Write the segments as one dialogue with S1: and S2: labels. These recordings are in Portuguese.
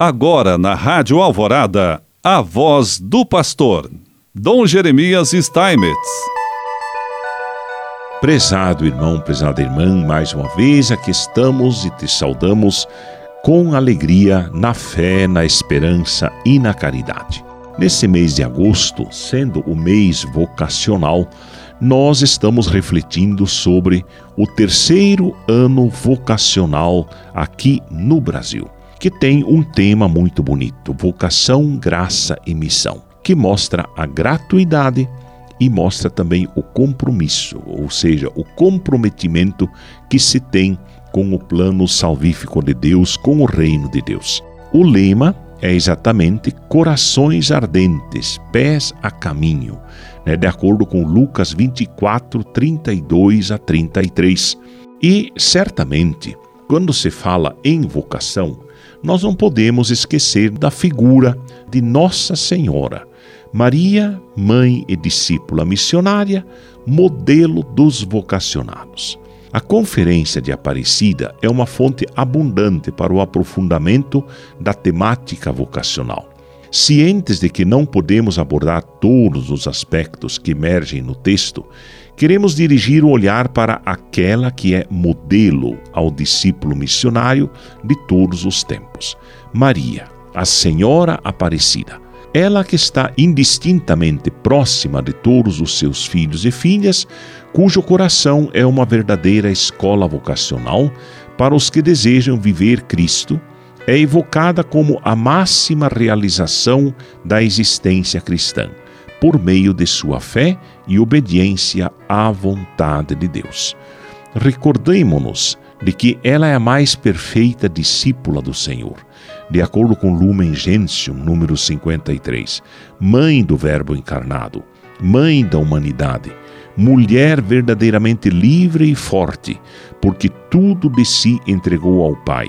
S1: Agora na Rádio Alvorada, a voz do pastor, Dom Jeremias Steinmetz.
S2: Prezado irmão, prezada irmã, mais uma vez aqui estamos e te saudamos com alegria na fé, na esperança e na caridade. Nesse mês de agosto, sendo o mês vocacional, nós estamos refletindo sobre o terceiro ano vocacional aqui no Brasil que tem um tema muito bonito: vocação, graça e missão, que mostra a gratuidade e mostra também o compromisso, ou seja, o comprometimento que se tem com o plano salvífico de Deus, com o reino de Deus. O lema é exatamente corações ardentes, pés a caminho, né, de acordo com Lucas 24, 32 a 33. E certamente, quando se fala em vocação, nós não podemos esquecer da figura de Nossa Senhora, Maria, mãe e discípula missionária, modelo dos vocacionados. A Conferência de Aparecida é uma fonte abundante para o aprofundamento da temática vocacional. Cientes de que não podemos abordar todos os aspectos que emergem no texto, queremos dirigir o olhar para aquela que é modelo ao discípulo missionário de todos os tempos, Maria, a Senhora Aparecida. Ela que está indistintamente próxima de todos os seus filhos e filhas, cujo coração é uma verdadeira escola vocacional para os que desejam viver Cristo é evocada como a máxima realização da existência cristã, por meio de sua fé e obediência à vontade de Deus. Recordemo-nos de que ela é a mais perfeita discípula do Senhor, de acordo com Lumen Gentium, número 53, mãe do Verbo encarnado, mãe da humanidade, mulher verdadeiramente livre e forte, porque tudo de si entregou ao Pai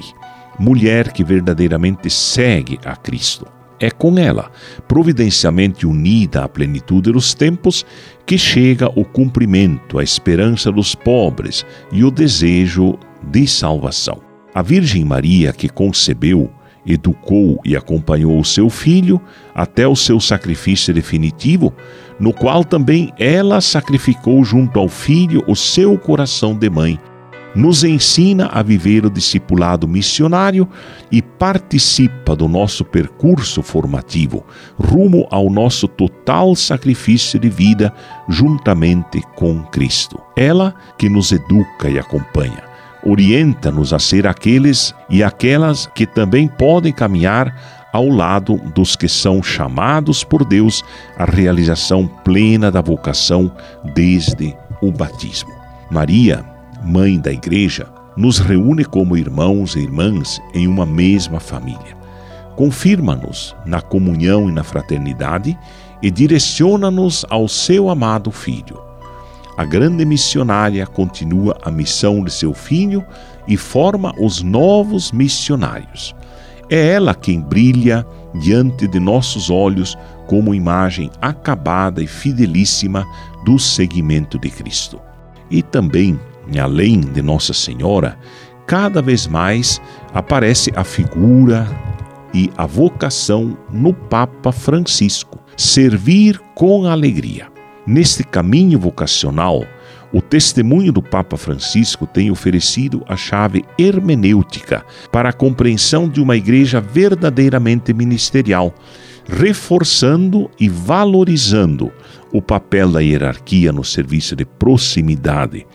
S2: mulher que verdadeiramente segue a Cristo. É com ela, providencialmente unida à plenitude dos tempos, que chega o cumprimento, a esperança dos pobres e o desejo de salvação. A Virgem Maria, que concebeu, educou e acompanhou o seu filho até o seu sacrifício definitivo, no qual também ela sacrificou junto ao filho o seu coração de mãe, nos ensina a viver o discipulado missionário e participa do nosso percurso formativo rumo ao nosso total sacrifício de vida juntamente com Cristo. Ela que nos educa e acompanha, orienta-nos a ser aqueles e aquelas que também podem caminhar ao lado dos que são chamados por Deus à realização plena da vocação desde o batismo. Maria mãe da Igreja, nos reúne como irmãos e irmãs em uma mesma família. Confirma-nos na comunhão e na fraternidade e direciona-nos ao seu amado Filho. A grande missionária continua a missão de seu filho e forma os novos missionários. É ela quem brilha diante de nossos olhos como imagem acabada e fidelíssima do seguimento de Cristo. E também além de Nossa Senhora, cada vez mais aparece a figura e a vocação no Papa Francisco, servir com alegria. Neste caminho vocacional, o testemunho do Papa Francisco tem oferecido a chave hermenêutica para a compreensão de uma igreja verdadeiramente ministerial, reforçando e valorizando o papel da hierarquia no serviço de proximidade,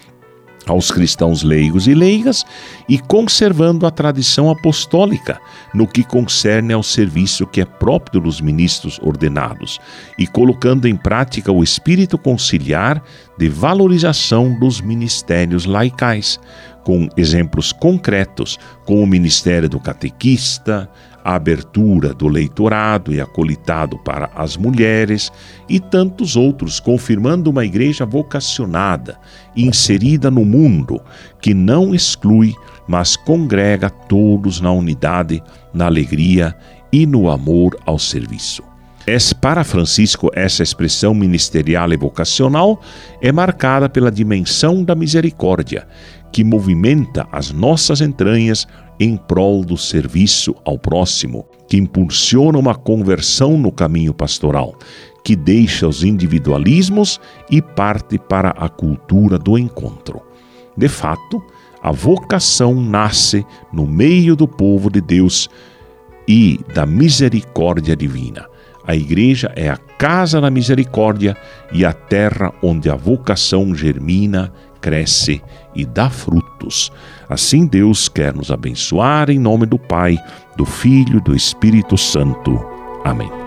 S2: aos cristãos leigos e leigas e conservando a tradição apostólica no que concerne ao serviço que é próprio dos ministros ordenados e colocando em prática o espírito conciliar de valorização dos ministérios laicais, com exemplos concretos, como o ministério do catequista, a abertura do leitorado e acolitado para as mulheres e tantos outros, confirmando uma igreja vocacionada, inserida no mundo, que não exclui, mas congrega todos na unidade, na alegria e no amor ao serviço. Para Francisco, essa expressão ministerial e vocacional é marcada pela dimensão da misericórdia, que movimenta as nossas entranhas em prol do serviço ao próximo, que impulsiona uma conversão no caminho pastoral, que deixa os individualismos e parte para a cultura do encontro. De fato, a vocação nasce no meio do povo de Deus e da misericórdia divina. A igreja é a casa da misericórdia e a terra onde a vocação germina, cresce e dá frutos. Assim Deus quer nos abençoar em nome do Pai, do Filho e do Espírito Santo. Amém.